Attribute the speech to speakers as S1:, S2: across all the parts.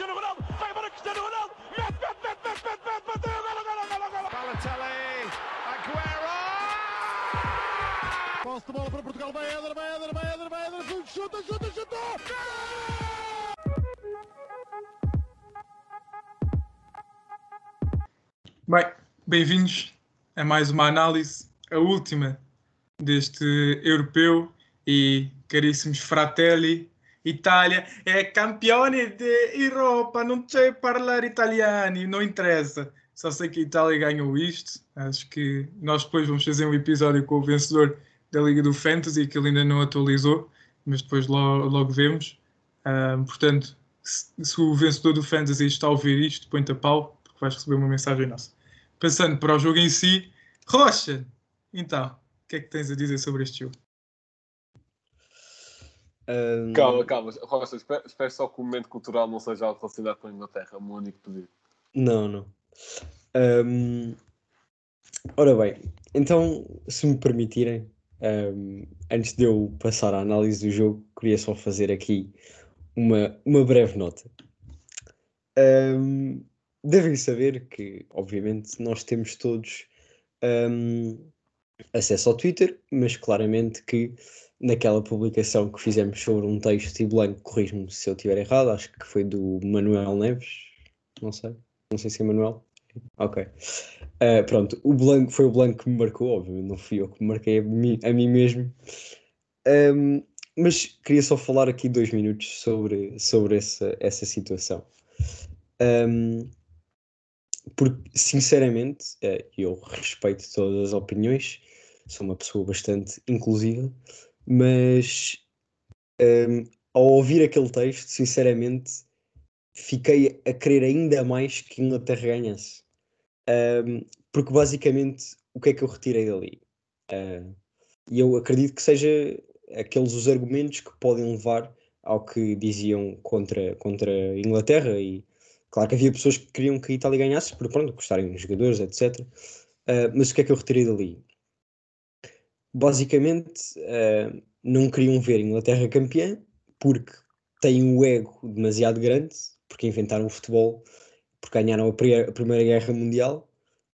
S1: Cristiano Ronaldo, vai embora Cristiano Ronaldo, mete, mete, mete, mete, mete, mete, bateu, golo, golo, golo, golo.
S2: Balotelli, Aguero!
S3: Posse de bola para Portugal, vai Éder, vai Éder, vai Éder, vai Éder, chuta, chuta, chuta!
S4: Bem, bem-vindos a mais uma análise, a última deste europeu e caríssimos fratelli, Itália é campione de Europa, não sei falar italiano, não interessa. Só sei que a Itália ganhou isto. Acho que nós depois vamos fazer um episódio com o vencedor da Liga do Fantasy, que ele ainda não atualizou, mas depois logo, logo vemos. Portanto, se, se o vencedor do Fantasy está a ouvir isto, põe-te a pau, porque vais receber uma mensagem nossa. Passando para o jogo em si, Rocha, então, o que é que tens a dizer sobre este jogo?
S5: Um...
S6: Calma, calma. Rocha, espero, espero, só que o momento cultural não seja algo relacionado com a Inglaterra. É o meu único pedido.
S5: Não, não. Um... Ora bem, então, se me permitirem, um, antes de eu passar à análise do jogo, queria só fazer aqui uma, uma breve nota. Devem saber que, obviamente, nós temos todos acesso ao Twitter, mas claramente que naquela publicação que fizemos sobre um texto e Blanco, corrijo-me se eu estiver errado, acho que foi do Manuel Neves, não sei, não sei se é Manuel. Ok. Uh, pronto, o Blanco foi o Blanco que me marcou, obviamente, não fui eu que me marquei a mim, a mim mesmo. Um, mas queria só falar aqui dois minutos sobre, sobre essa, essa situação. Um, porque, sinceramente, uh, eu respeito todas as opiniões, sou uma pessoa bastante inclusiva, mas um, ao ouvir aquele texto, sinceramente, fiquei a querer ainda mais que Inglaterra ganhasse. Um, porque basicamente, o que é que eu retirei dali? Uh, e eu acredito que seja aqueles os argumentos que podem levar ao que diziam contra, contra a Inglaterra e claro que havia pessoas que queriam que a Itália ganhasse por pronto, gostarem dos jogadores, etc. Uh, mas o que é que eu retirei dali? Basicamente uh, não queriam ver Inglaterra campeã porque têm o ego demasiado grande, porque inventaram o futebol, porque ganharam a, a Primeira Guerra Mundial,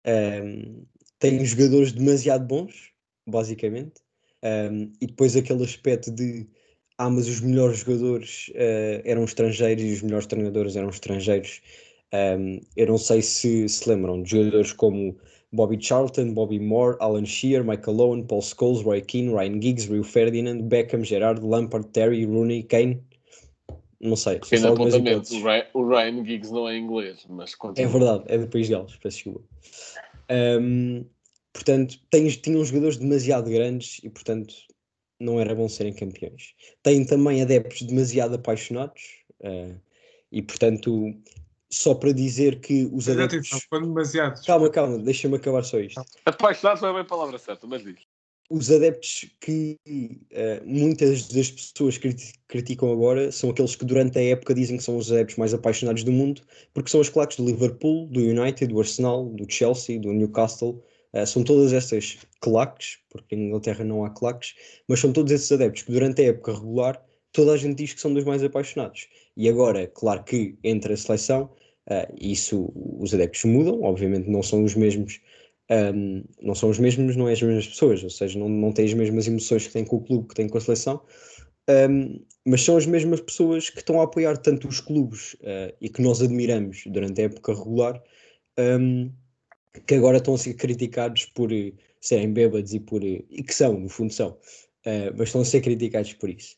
S5: um, têm jogadores demasiado bons, basicamente, um, e depois aquele aspecto de ah, mas os melhores jogadores uh, eram estrangeiros e os melhores treinadores eram estrangeiros. Um, eu não sei se se lembram de jogadores como Bobby Charlton, Bobby Moore, Alan Shearer, Michael Owen, Paul Scholes, Roy Keane, Ryan Giggs, Rio Ferdinand, Beckham, Gerard, Lampard, Terry, Rooney, Kane. Não sei.
S6: Pequeno apontamento, o Ryan, o Ryan Giggs não é inglês, mas continua.
S5: É verdade, é do País de Gales, peço desculpa. Um, portanto, tem, tinham jogadores demasiado grandes e, portanto, não era bom serem campeões. Têm também adeptos demasiado apaixonados uh, e, portanto, só para dizer que os
S4: Mas
S5: adeptos.
S4: demasiado.
S5: Calma, calma, deixa-me acabar só isto.
S6: Apaixonado não é bem a palavra certa, mas diz.
S5: Os adeptos que uh, muitas das pessoas criti criticam agora são aqueles que durante a época dizem que são os adeptos mais apaixonados do mundo, porque são os claques do Liverpool, do United, do Arsenal, do Chelsea, do Newcastle. Uh, são todas estas claques, porque em Inglaterra não há claques, mas são todos esses adeptos que durante a época regular toda a gente diz que são dos mais apaixonados. E agora, claro que entre a seleção, uh, isso os adeptos mudam, obviamente não são os mesmos, um, não são os mesmos, não é as mesmas pessoas, ou seja, não, não têm as mesmas emoções que têm com o clube, que têm com a seleção, um, mas são as mesmas pessoas que estão a apoiar tanto os clubes uh, e que nós admiramos durante a época regular, um, que agora estão a ser criticados por uh, serem bêbados e por e que são, no fundo são, mas estão a ser criticados por isso.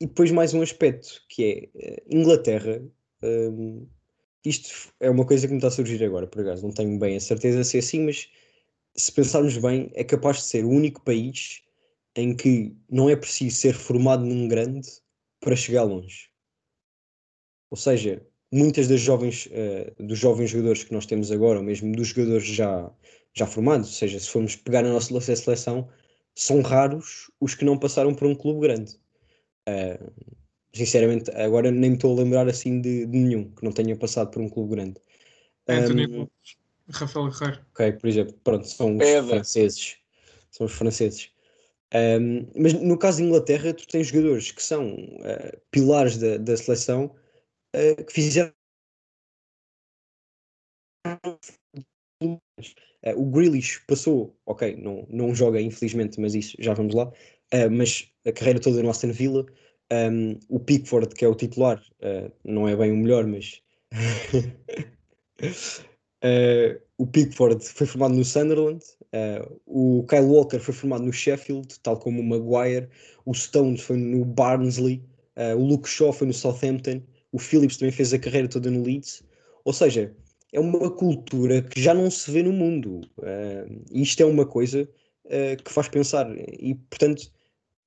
S5: E depois mais um aspecto que é Inglaterra. Um, isto é uma coisa que me está a surgir agora, por acaso, não tenho bem a certeza se é assim, mas se pensarmos bem, é capaz de ser o único país em que não é preciso ser formado num grande para chegar longe. Ou seja, muitas das jovens, uh, dos jovens jogadores que nós temos agora, ou mesmo dos jogadores já, já formados, ou seja, se formos pegar na nossa seleção, são raros os que não passaram por um clube grande. Uh, sinceramente, agora nem me estou a lembrar assim de, de, nenhum que não tenha passado por um clube grande.
S4: Anthony um, Rafael Guerreiro.
S5: Ok, por exemplo, pronto, são os
S6: Pedro.
S5: franceses. São os franceses. Um, mas no caso da Inglaterra, tu tens jogadores que são uh, pilares da, da seleção uh, que fizeram. Uh, o Grealish passou, ok, não, não joga infelizmente, mas isso já vamos lá. Uh, mas a carreira toda no Aston Villa, um, o Pickford, que é o titular, uh, não é bem o melhor, mas uh, o Pickford foi formado no Sunderland, o Kyle Walker foi formado no Sheffield, tal como o Maguire, o Stones foi no Barnsley, o Luke Shaw foi no Southampton, o Phillips também fez a carreira toda no Leeds, ou seja, é uma cultura que já não se vê no mundo. Uh, isto é uma coisa uh, que faz pensar. E, portanto,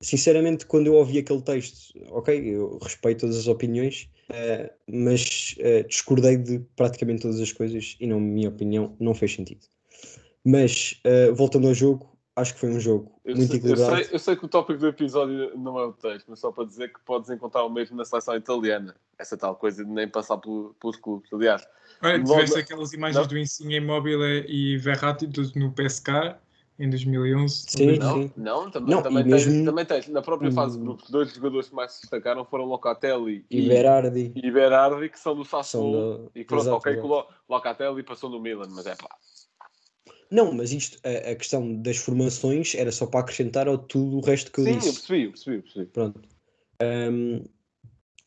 S5: sinceramente, quando eu ouvi aquele texto, ok, eu respeito todas as opiniões, uh, mas discordei de praticamente todas as coisas e, na minha opinião, não fez sentido. Mas, voltando ao jogo, acho que foi um jogo
S6: eu
S5: muito
S6: sei,
S5: equilibrado.
S6: Eu sei, eu sei, que o tópico do episódio não é o texto, mas só para dizer que podes encontrar o mesmo na seleção italiana. Essa tal coisa de nem passar pelo, pelos clubes. Aliás,
S4: Olha, tiveste aquelas imagens não. do Insigne Immobile e Verratti no PSK em 2011.
S5: Sim,
S6: não,
S5: sim.
S6: não, também,
S5: Não,
S6: também,
S5: e
S6: tens,
S5: mesmo-
S6: também tens, na própria fase de grupos, dois jogadores que mais se destacaram foram Locatelli
S5: E Berardi.
S6: e Berardi, que são do Sassuolo.
S5: da-
S6: E pronto,
S5: Exato,
S6: ok, que o Locatelli passou no Milan, mas é pá.
S5: Não, mas isto, a, a questão das formações era só para acrescentar ao tudo o resto que eu
S6: Sim, eu
S5: disse.
S6: percebi, eu percebi, eu percebi.
S5: Pronto. Ahm,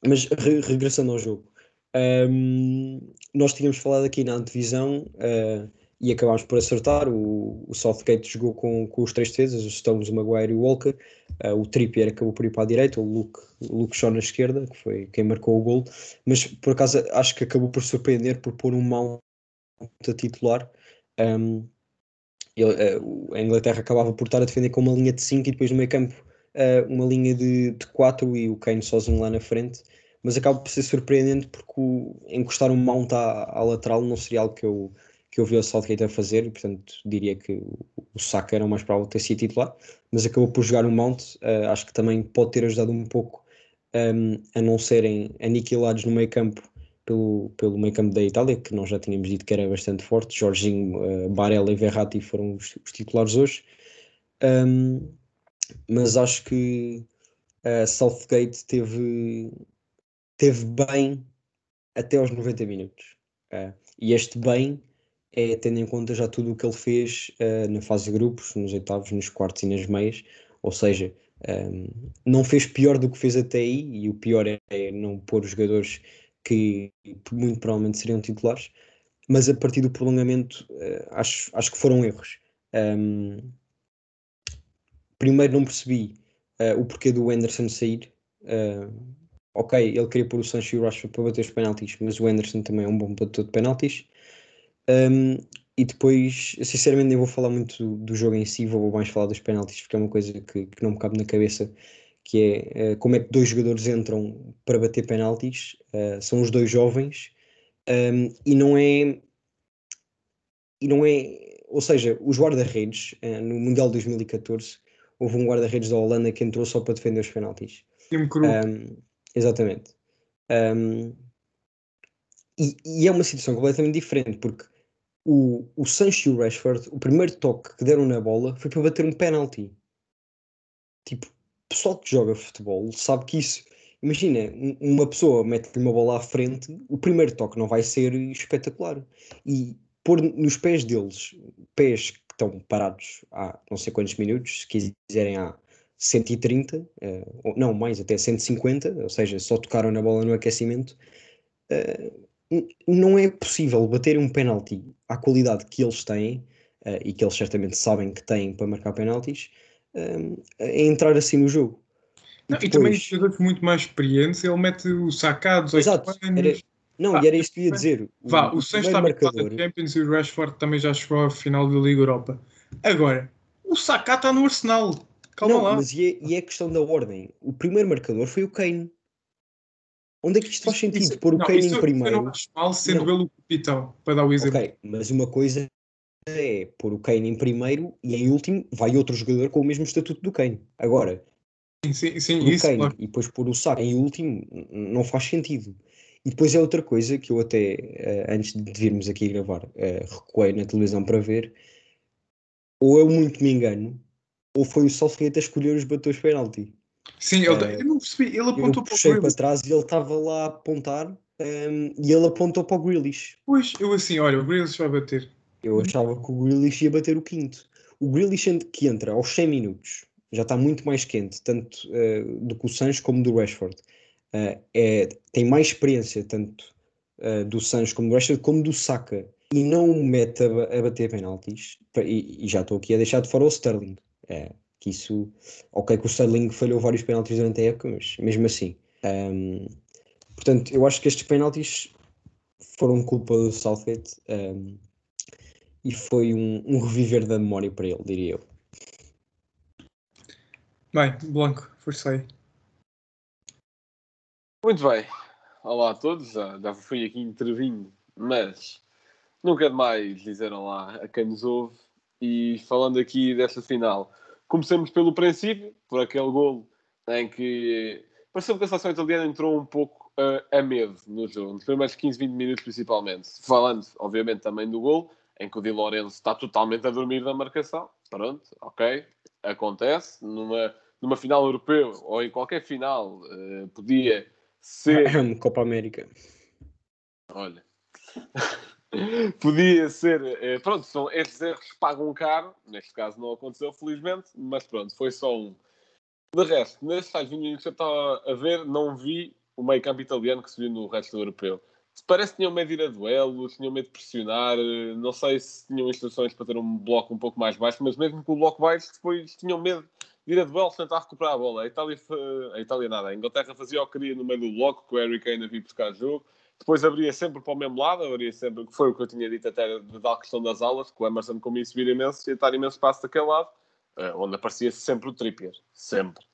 S5: mas re- regressando ao jogo, ahm, nós tínhamos falado aqui na antevisão ah, e acabámos por acertar. O, o Southgate jogou com, com os três defesas, os Stones, o Maguire e o Walker. Ah, o Trippier acabou por ir para a direita, o Luke, o Luke Shaw na esquerda, que foi quem marcou o gol. Mas por acaso acho que acabou por surpreender por pôr um mão a titular. Ahm, ele, o- a Inglaterra acabava por estar a defender com uma linha de 5 e depois no meio campo eh, uma linha de 4 e o Kane sozinho lá na frente, mas acaba por ser surpreendente porque o, encostar um mount à, à lateral não seria algo que eu, que eu vi o Southgate a fazer, portanto diria que o, Saka era o mais provável de ter sido titular, mas acabou por jogar um mount, eh, acho que também pode ter ajudado um pouco ehm, a não serem aniquilados no meio campo pelo, pelo meio campo da Itália, que nós já tínhamos dito que era bastante forte. Jorginho, eh, Barella e Verratti foram os, os titulares hoje. Um, mas acho que a Southgate teve, teve bem até aos 90 minutos. Eh, e este bem é tendo em conta já tudo o que ele fez eh, na fase de grupos, nos oitavos, nos quartos e nas meias. Ou seja, um, não fez pior do que fez até aí, e o pior é, é não pôr os jogadores que muito provavelmente seriam titulares, mas a partir do prolongamento eh, acho, acho que foram erros. Um, primeiro não percebi eh, o porquê do Anderson sair. Ok, ele queria pôr o Sancho e o Rashford para bater os penaltis, mas o Anderson também é um bom batedor de penaltis. Um, e depois, sinceramente, nem vou falar muito do, do jogo em si, vou mais falar dos penaltis, porque é uma coisa que, que não me cabe na cabeça, que é eh, como é que dois jogadores entram para bater penaltis, eh, são os dois jovens, um, e não é e não é, ou seja, os guarda-redes eh, no Mundial de 2014 houve um guarda-redes da Holanda que entrou só para defender os penaltis.
S4: Cru.
S5: Um, exatamente. Um, e, e é uma situação completamente diferente, porque o, o Sancho e o Rashford, o primeiro toque que deram na bola foi para bater um penalti. Tipo, o pessoal que joga futebol sabe que isso. Imagina, um- uma pessoa mete-lhe uma bola à frente, o primeiro toque não vai ser espetacular. E pôr nos pés deles, pés que estão parados há não sei quantos minutos, se quiserem há 130, eh, ou não, mais até 150, ou seja, só tocaram na bola no aquecimento. eh, não é possível bater um penalti à qualidade que eles têm, eh, e que eles certamente sabem que têm para marcar penaltis, eh, a entrar assim no jogo.
S4: Não, e também
S5: depois-
S4: jogadores muito mais experientes, ele mete o Saka, 18
S5: Exato, era- Não,
S4: Ah,
S5: e era isto que eu ia dizer.
S4: Vá, o Sancho está habituado a Champions e o Rashford também já chegou à final da Liga Europa. Agora, o Saka está no Arsenal. Calma
S5: não,
S4: lá.
S5: mas e é, e é questão da ordem. O primeiro marcador foi o Kane. Onde é que isto faz sentido?
S4: Isso-
S5: Pôr o Kane em primeiro.
S4: Eu não acho mal sendo
S5: Não.
S4: ele o capitão, para dar o exemplo.
S5: Ok, mas uma coisa é pôr o Kane em primeiro e em último vai outro jogador com o mesmo estatuto do Kane. Agora,
S4: Sim, sim,
S5: o
S4: isso,
S5: Kane
S4: claro.
S5: e depois pôr o Saka em último não faz sentido. E depois é outra coisa que eu até, eh, antes de virmos aqui gravar, eh, recuei na televisão para ver, ou eu muito me engano, ou foi o Southgate a escolher os batores penalti.
S4: Sim, ele,
S5: Eh,
S4: eu não percebi. Ele apontou para o Grealish.
S5: para trás e ele estava lá a apontar um, e ele apontou para o Grealish.
S4: Pois, eu assim, olha, o Grealish vai bater.
S5: Eu achava que o Grealish ia bater o quinto. O Grealish que entra aos 100 minutos já está muito mais quente, tanto eh, do que o Sancho como do Rashford. Eh, é, tem mais experiência, tanto eh, do Sancho como do Rashford, como do Saka. E não o mete a, a bater penaltis. E, e já estou aqui a deixar de fora o Sterling. É, que isso, ok, que o Sterling falhou vários penaltis durante a época, mas mesmo assim. Ahm, portanto, eu acho que estes penaltis foram culpa do Southgate. ahm, e foi um, um reviver da memória para ele, diria eu.
S4: Bem, Blanco, força aí.
S6: Muito bem. Olá a todos. Já, já fui aqui intervindo, mas não quero mais dizer olá a quem nos ouve. E falando aqui desta final, comecemos pelo princípio, por aquele golo em que pareceu que a seleção italiana entrou um pouco uh, a medo no jogo, nos primeiros 15, 20 minutos principalmente. Falando, obviamente, também do golo, em que o Di Lorenzo está totalmente a dormir na marcação. Pronto, ok, acontece. Numa, numa final europeu ou em qualquer final, uh, podia ser
S5: Copa América.
S6: Olha. Podia ser. eh, Pronto, são, estes erros pagam caro. Neste caso não aconteceu, felizmente. Mas pronto, foi só um. De resto, nestes tais 20 minutos que eu estava a ver, não vi o meio campo italiano que se viu no resto do europeu. Parece que tinham medo de ir a duelo, tinham medo de pressionar. eh, Não sei se tinham instruções para ter um bloco um pouco mais baixo, mas mesmo com o bloco baixo, depois tinham medo de ir a duelo, tentar recuperar a bola. A Itália, a Itália nada. A Inglaterra fazia o que queria no meio do bloco, que o Harry Kane havia buscar jogo. Depois abria sempre para o mesmo lado, abria sempre, que foi o que eu tinha dito até da tal questão das aulas, que o Emerson comia subir imenso e estar imenso espaço daquele lado, eh, onde aparecia sempre o Trippier. Sempre.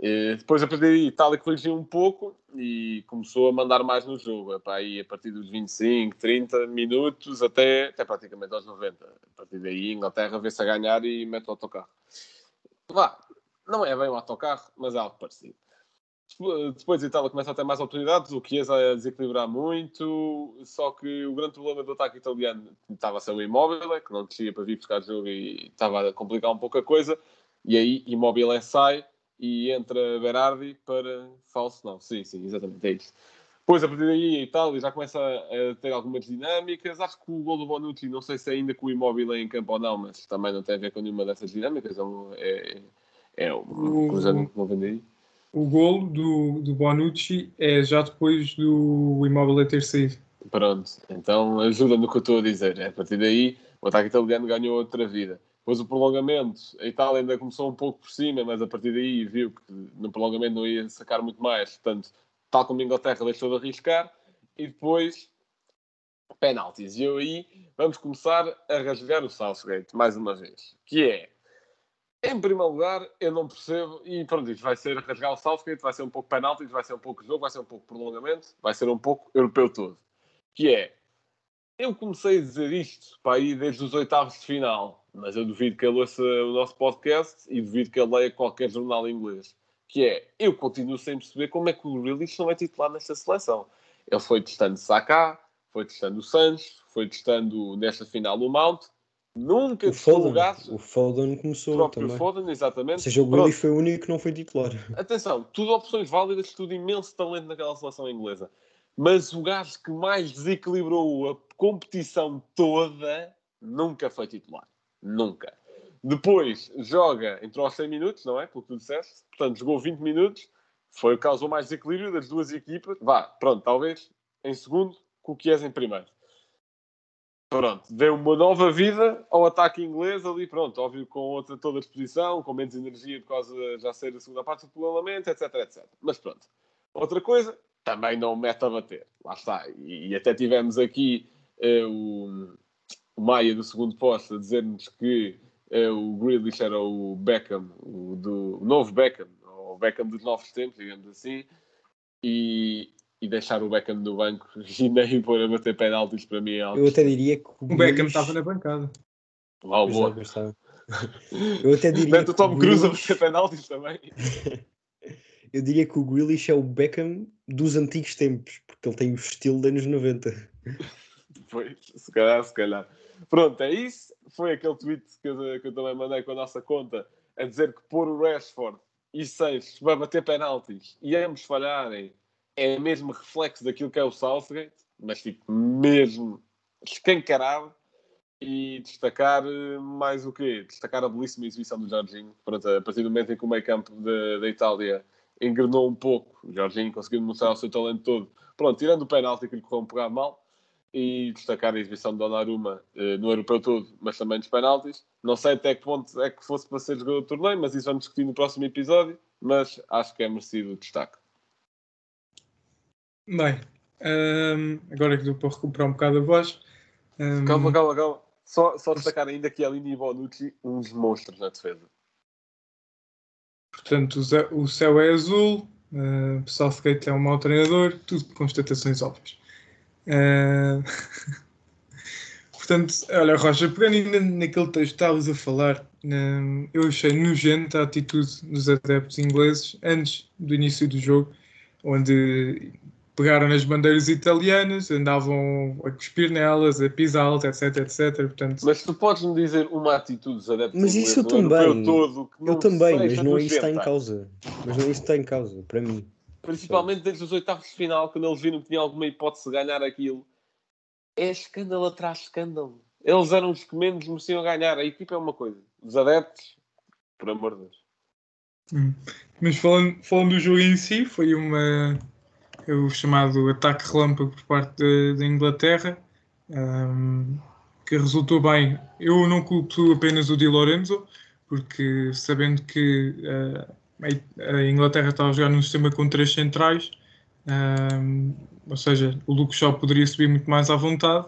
S6: E depois a partir a Itália corrigiu um pouco e começou a mandar mais no jogo. Epá, aí, a partir dos 25, 30 minutos até, até praticamente aos 90. A partir daí, Inglaterra vê-se a ganhar e mete o autocarro. Vá, não é bem o autocarro, mas é algo parecido. Depois a Itália começa a ter mais oportunidades, o Chiesa a desequilibrar muito, só que o grande problema do ataque italiano estava a ser o Immobile, que não descia para vir buscar jogo e estava a complicar um pouco a coisa, e aí Immobile sai e entra Berardi para falso, não, sim, sim, exatamente, é isso. Depois, a partir daí, a Itália já começa a ter algumas dinâmicas. Acho que o gol do Bonucci, não sei se é ainda com o Immobile em campo ou não, mas também não tem a ver com nenhuma dessas dinâmicas. É, um- é, é um cruzamento que não vem daí.
S4: O golo do, do Bonucci é já depois do Immobile ter saído.
S6: Pronto, então ajuda no que eu estou a dizer. A partir daí, o ataque italiano ganhou outra vida. Depois o prolongamento, a Itália ainda começou um pouco por cima, mas a partir daí viu que no prolongamento não ia sacar muito mais. Portanto, tal como a Inglaterra deixou de arriscar. E depois, penaltis. E eu aí vamos começar a rasgar o Southgate, mais uma vez. Que é, em primeiro lugar, eu não percebo, e pronto, isto vai ser rasgar o Southgate, vai ser um pouco penaltis, vai ser um pouco jogo, vai ser um pouco prolongamento, vai ser um pouco europeu todo. Que é, eu comecei a dizer isto para aí desde os oitavos de final, mas eu duvido que ele ouça o nosso podcast e duvido que ele leia qualquer jornal inglês. Que é, eu continuo sem perceber como é que o Grealish não é titular nesta seleção. Ele foi testando Saka, foi testando o Sancho, foi testando nesta final o Mount, nunca
S5: O
S6: o
S5: Foden, o Foden
S6: o
S5: começou
S6: próprio
S5: também.
S6: Foden, exatamente.
S5: Ou seja, o. Grealish foi o único que não foi titular.
S6: Atenção, tudo opções válidas, tudo imenso talento naquela seleção inglesa. Mas o gajo que mais desequilibrou a competição toda nunca foi titular. Nunca. Depois joga, entrou aos 100 minutos, não é? Pelo que tu disseste. Portanto, jogou 20 minutos. Foi o que causou mais desequilíbrio das duas equipas. Vá, pronto, talvez em segundo, com o Chiesa em primeiro. Pronto, deu uma nova vida ao ataque inglês ali, pronto, óbvio, com outra toda a disposição, com menos energia por causa de já ser a segunda parte do prolongamento, etc, etc. Mas pronto. Outra coisa, também não mete a bater. Lá está. E, e até tivemos aqui eh, o, o Maia do segundo posto a dizer-nos que eh, o Grealish era o Beckham, o, do, o novo Beckham, ou o Beckham dos novos tempos, digamos assim, e, e deixar o Beckham no banco e nem pôr a bater penaltis para mim é algo
S5: Eu até diria que o
S4: O Beckham estava na bancada.
S6: Uau,
S5: Pois é,
S6: boa.
S5: estava. Eu até diria
S6: Mete o Tom
S5: o
S6: Cruise a bater penaltis também.
S5: Eu diria que o Grealish é o Beckham dos antigos tempos, porque ele tem o estilo dos anos 90.
S6: Pois, se calhar, se calhar. Pronto, é isso. Foi aquele tweet que eu, que eu também mandei com a nossa conta a dizer que pôr o Rashford e Sancho vai bater penaltis e ambos falharem é mesmo reflexo daquilo que é o Southgate, mas tipo, mesmo escancarado. E destacar eh, mais o quê? Destacar a belíssima exibição do Jorginho. Pronto, a partir do momento em que o meio campo da Itália engrenou um pouco, o Jorginho conseguiu mostrar o seu talento todo. Pronto, tirando o penalti que lhe correu um bocado mal, e destacar a exibição de Donnarumma eh, no europeu todo, mas também dos penaltis. Não sei até que ponto é que fosse para ser jogador do torneio, mas isso vamos discutir no próximo episódio. Mas acho que é merecido o destaque.
S4: Bem, hum, agora que deu para recuperar um bocado a voz. hum,
S6: Calma, calma, calma. Só, só destacar ainda que Aline e Bonucci, uns monstros na defesa.
S4: Portanto, o céu é azul, uh, o Southgate é um mau treinador, tudo constatações óbvias. Uh, Portanto, olha, Rocha, pegando ainda naquele texto que estavas a falar, hum, eu achei nojenta a atitude dos adeptos ingleses antes do início do jogo, onde pegaram nas bandeiras italianas, andavam a cuspir nelas, a pisá-las, etc, etc. Portanto,
S6: Mas tu podes-me dizer uma atitude dos adeptos
S5: Mas isso eu também.
S6: todo que
S5: Eu também, mas não é isso que está em causa. Mas não é isso que está em causa, para mim.
S6: Principalmente desde os oitavos de final, quando eles viram que tinha alguma hipótese de ganhar aquilo. É escândalo atrás de escândalo. Eles eram os que menos mereciam ganhar. A equipa é uma coisa. Os adeptos, por amor de Deus.
S4: Hum. Mas falando, falando do jogo em si, foi uma o chamado ataque relâmpago por parte da, Inglaterra, hum, que resultou bem. Eu não culpo apenas o Di Lorenzo, porque sabendo que uh, a- Inglaterra estava a jogar num sistema com três centrais, hum, ou seja, o Luke Shaw poderia subir muito mais à vontade,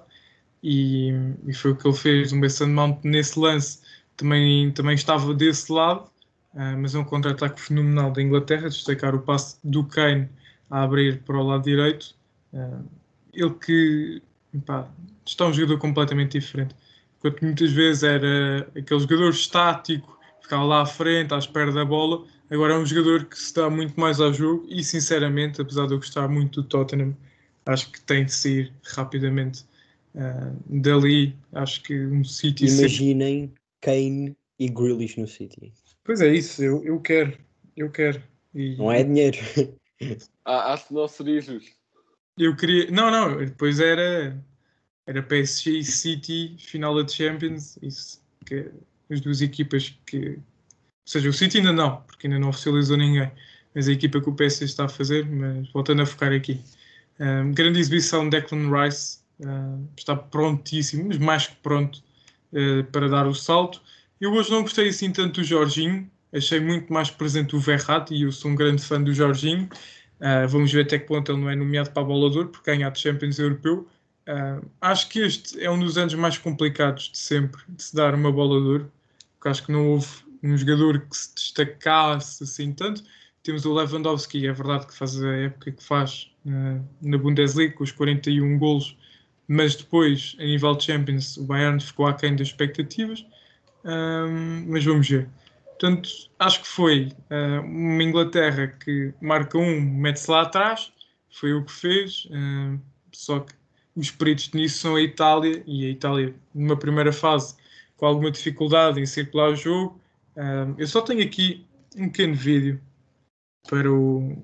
S4: e, e foi o que ele fez. O Mason Mount nesse lance também, também estava desse lado. Uh, mas é um contra-ataque fenomenal da Inglaterra, destacar o passe do Kane a abrir para o lado direito. Uh, ele que pá, está um jogador completamente diferente. Enquanto muitas vezes era aquele jogador estático, ficava lá à frente, à espera da bola, agora é um jogador que se dá muito mais ao jogo e, sinceramente, apesar de eu gostar muito do Tottenham, acho que tem de sair rapidamente uh, dali. Acho que um City...
S5: Imaginem Kane e Grealish no City.
S4: Pois é isso, eu, eu quero, eu quero. E
S5: Não é dinheiro.
S6: Não seria justo.
S4: Eu queria. Não, não, depois era. Era PSG e City, final da Champions, isso. Que, as duas equipas que. Ou seja, o City ainda não, porque ainda não oficializou ninguém. Mas a equipa que o PSG está a fazer, mas voltando a focar aqui. Um, grande exibição de Declan Rice, uh, está prontíssimo, mas mais que pronto uh, para dar o salto. Eu hoje não gostei assim tanto do Jorginho, achei muito mais presente o Verratti e eu sou um grande fã do Jorginho. Uh, vamos ver até que ponto ele não é nomeado para a bola de porque ganha a Champions Europeu. Uh, acho que este é um dos anos mais complicados de sempre de se dar uma bola de porque acho que não houve um jogador que se destacasse assim tanto. Temos o Lewandowski, é verdade que faz a época que faz uh, na Bundesliga, com os 41 golos, mas depois, a nível de Champions, o Bayern ficou aquém das expectativas. Mas vamos ver. Portanto, acho que foi uh, uma Inglaterra que marca um, mete-se lá atrás, foi o que fez, uh, só que os peritos nisso são a Itália, e a Itália, numa primeira fase, com alguma dificuldade em circular o jogo. Uh, eu só tenho aqui um pequeno vídeo para o,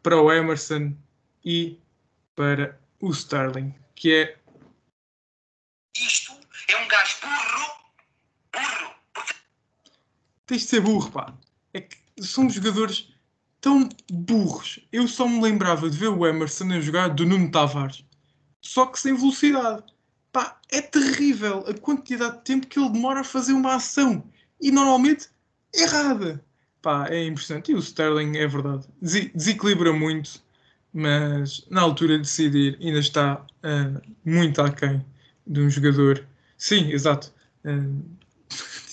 S4: para o Emerson e para o Sterling, que é.
S7: Isto é um gajo burro, burro,
S4: tens de ser burro, pá. É que são jogadores tão burros. Eu só me lembrava de ver o Emerson a jogar do Nuno Tavares. Só que sem velocidade. Pá, é terrível a quantidade de tempo que ele demora a fazer uma ação. E normalmente errada. Pá, é impressionante. E o Sterling, é verdade, des desequilibra muito. Mas na altura de decidir ainda está uh, muito aquém de um jogador. Sim, exato. Uh,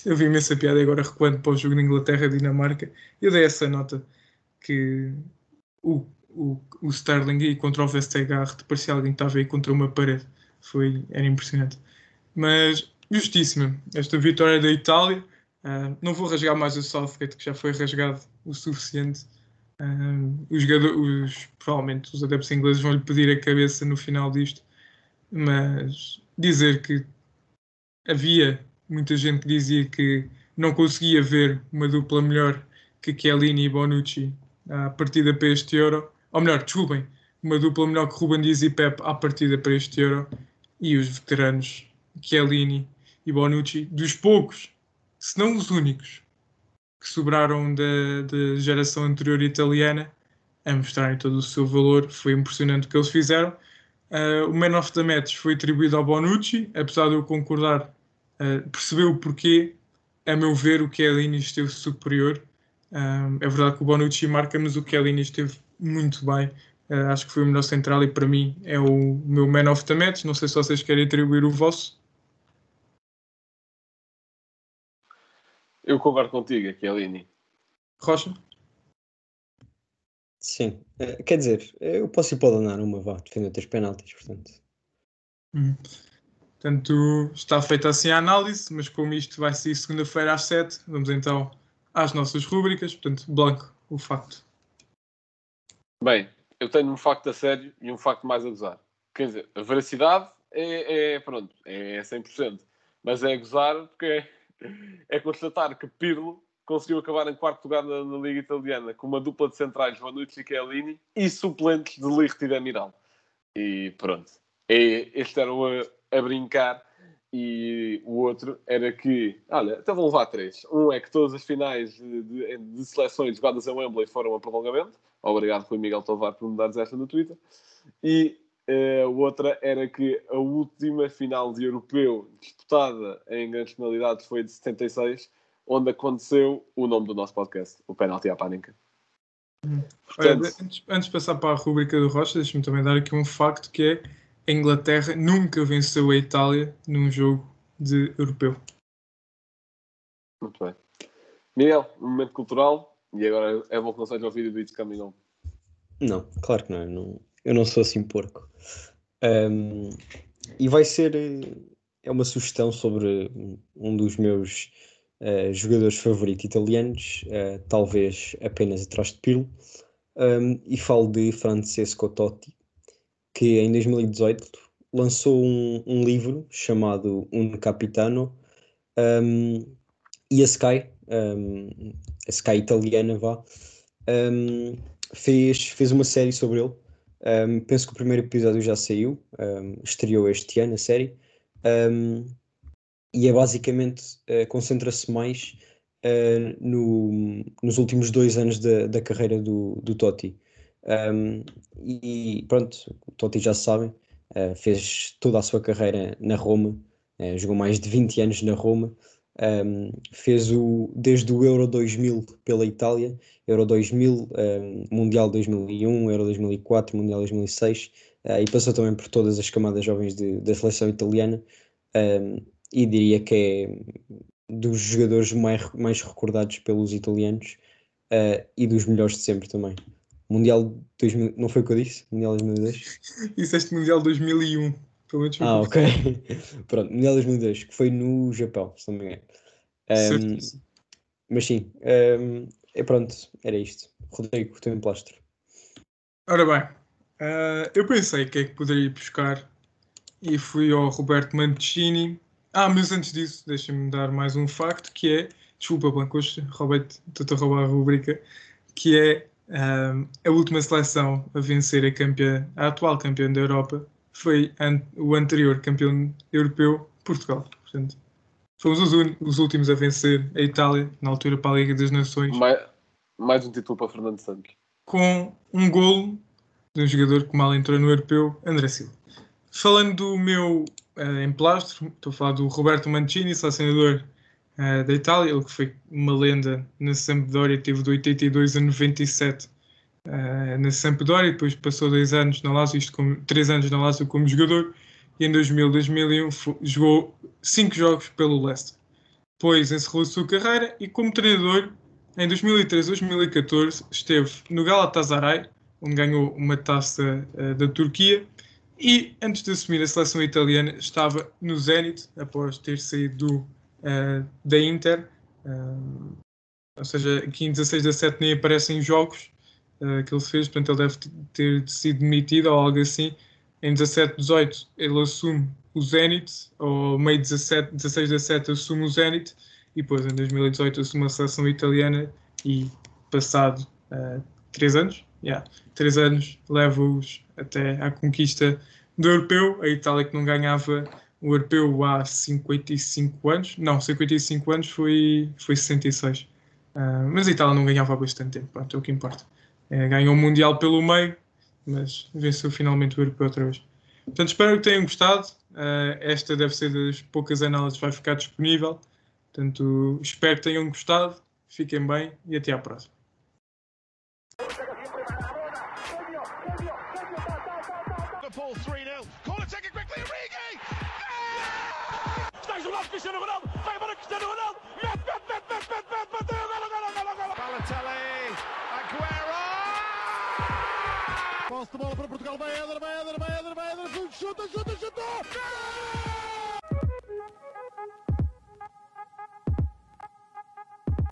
S4: eu vi imensa piada agora recuando para o jogo da Inglaterra-Dinamarca. Eu dei essa nota que o, o, o Sterling e contra o Vestergaard parecia alguém que estava aí contra uma parede. Foi, era impressionante. Mas justíssima esta vitória da Itália. Uh, não vou rasgar mais o Southgate, que já foi rasgado o suficiente. Uh, os, os, provavelmente os adeptos ingleses vão lhe pedir a cabeça no final disto. Mas dizer que havia muita gente dizia que não conseguia ver uma dupla melhor que Chiellini e Bonucci à partida para este Euro. Ou melhor, desculpem, uma dupla melhor que Ruben Dias e Pep à partida para este Euro e os veteranos Chiellini e Bonucci, dos poucos, se não os únicos, que sobraram da, da geração anterior italiana, a mostrarem todo o seu valor. Foi impressionante o que eles fizeram. Uh, o Man of the Match foi atribuído ao Bonucci, apesar de eu concordar, uh, percebeu o porquê. A meu ver, o Chiellini esteve superior. Uh, é verdade que o Bonucci marca, mas o Chiellini esteve muito bem. Uh, acho que foi o melhor central e para mim é o meu Man of the Match. Não sei se vocês querem atribuir o vosso.
S6: Eu concordo contigo, Chiellini.
S4: Rocha?
S5: Sim, Eh, quer dizer, eu posso ir para o danar uma, vá, defender três penaltis, portanto.
S4: Hum. Portanto, está feita assim a análise, mas como isto vai ser segunda-feira às 7, vamos então às nossas rúbricas. Portanto, Blanco, o facto.
S6: Bem, eu tenho um facto a sério e um facto mais a gozar. Quer dizer, a veracidade é, é pronto, é 100%. Mas é a gozar porque é, é constatar que Pirlo conseguiu acabar em quarto lugar na, na Liga Italiana com uma dupla de centrais, Vanucci e Chiellini, e suplentes de Ligt e Demiral. E pronto. É, este era o a, brincar e o outro era que, olha, até vão levar três. Um é que todas as finais de, de, de seleções jogadas em Wembley foram a prolongamento. Obrigado, Rui Miguel Tovar, por me dares esta no Twitter. E uh, outra era que a última final de europeu disputada em grandes penalidades foi de 76 onde aconteceu o nome do nosso podcast, o Penalty à Pânica.
S4: Portanto... Olha, antes, antes, de passar para a rubrica do Rocha, deixa-me também dar aqui um facto que é a Inglaterra nunca venceu a Itália num jogo de europeu.
S6: Muito bem. Miguel, um momento cultural e agora é bom que não seja o vídeo do It's Coming On.
S5: Não, claro que não. Eu não, eu não sou assim porco. Um, e vai ser é uma sugestão sobre um dos meus uh, jogadores favoritos italianos, uh, talvez apenas atrás de Pirlo, um, e falo de Francesco Totti, que em 2018 lançou um, um livro chamado Un Capitano um, e a Sky, um, a Sky italiana, vá, fez, fez uma série sobre ele. Penso que o primeiro episódio já saiu, estreou este ano a série, e é basicamente uh, concentra-se mais uh, no, nos últimos dois anos da, da carreira do, do Totti. Um, e pronto, Totti já sabem, uh, fez toda a sua carreira na Roma, jogou mais de 20 anos na Roma, um, fez o, desde o Euro 2000 pela Itália, Euro 2000, um, Mundial 2001, Euro 2004, Mundial 2006, e passou também por todas as camadas jovens de, da seleção italiana. E diria que é dos jogadores mais, mais recordados pelos italianos uh, e dos melhores de sempre também. Mundial 2000, não foi o que eu disse? Mundial 2002?
S4: Disseste Mundial 2001. Pelo menos
S5: ah, ok. Pronto, Mundial 2002, que foi no Japão, se não me engano. Um, mas sim, um, é pronto, era isto. Rodrigo, teu emplastro.
S4: Ora bem, uh, eu pensei que é que poderia buscar e fui ao Roberto Mancini ah, mas antes disso, deixa-me dar mais um facto que é, desculpa, Blancoche, roubei-te, estou a roubar a rubrica, que é um, a última seleção a vencer a campeã, a atual campeã da Europa, foi an o anterior campeão europeu, Portugal. Portanto, fomos os, os, últimos a vencer a Itália, na altura para a Liga das Nações.
S6: Mais, mais um título para Fernando Santos.
S4: Com um golo de um jogador que mal entrou no europeu, André Silva. Falando do meu uh, em plastro, estou a falar do Roberto Mancini, selecionador uh, da Itália, ele que foi uma lenda na Sampdoria, teve de 82 a 97 uh, na Sampdoria, depois passou dois anos na Lazio, isto como, três anos na Lazio como jogador, e em 2000, 2001 jogou cinco jogos pelo Leicester. Depois encerrou a sua carreira e como treinador, em 2013, 2014, esteve no Galatasaray, onde ganhou uma taça uh, da Turquia, e antes de assumir a seleção italiana, estava no Zenit, após ter saído do, uh, da Inter. Uh, ou seja, aqui em 16 a 7 nem aparecem jogos uh, que ele fez, portanto ele deve ter sido demitido ou algo assim. Em 17 18 ele assume o Zenit, ou meio 17, 16 a 7 assume o Zenit, e depois em 2018 assume a seleção italiana e passado uh, 3 anos, yeah, 3 anos leva-os até à conquista do europeu. A Itália que não ganhava o europeu há 55 anos, não, 55 anos foi, foi 66. Uh, mas a Itália não ganhava há bastante tempo, pronto, é o que importa. É, ganhou o Mundial pelo meio, mas venceu finalmente o europeu outra vez. Portanto, espero que tenham gostado. Uh, esta deve ser das poucas análises que vai ficar disponível. Portanto, espero que tenham gostado. Fiquem bem e até à próxima.
S1: Ronaldo, vai para Cristiano Ronaldo, mete, mete, mete, mete, mete, mete, bateu, gol, gol, gol,
S2: gol, Aguero!
S3: Posso de bola para Portugal, vai Eder, vai Eder, vai Eder, vai Eder, chuta, chuta, chuta! Gol!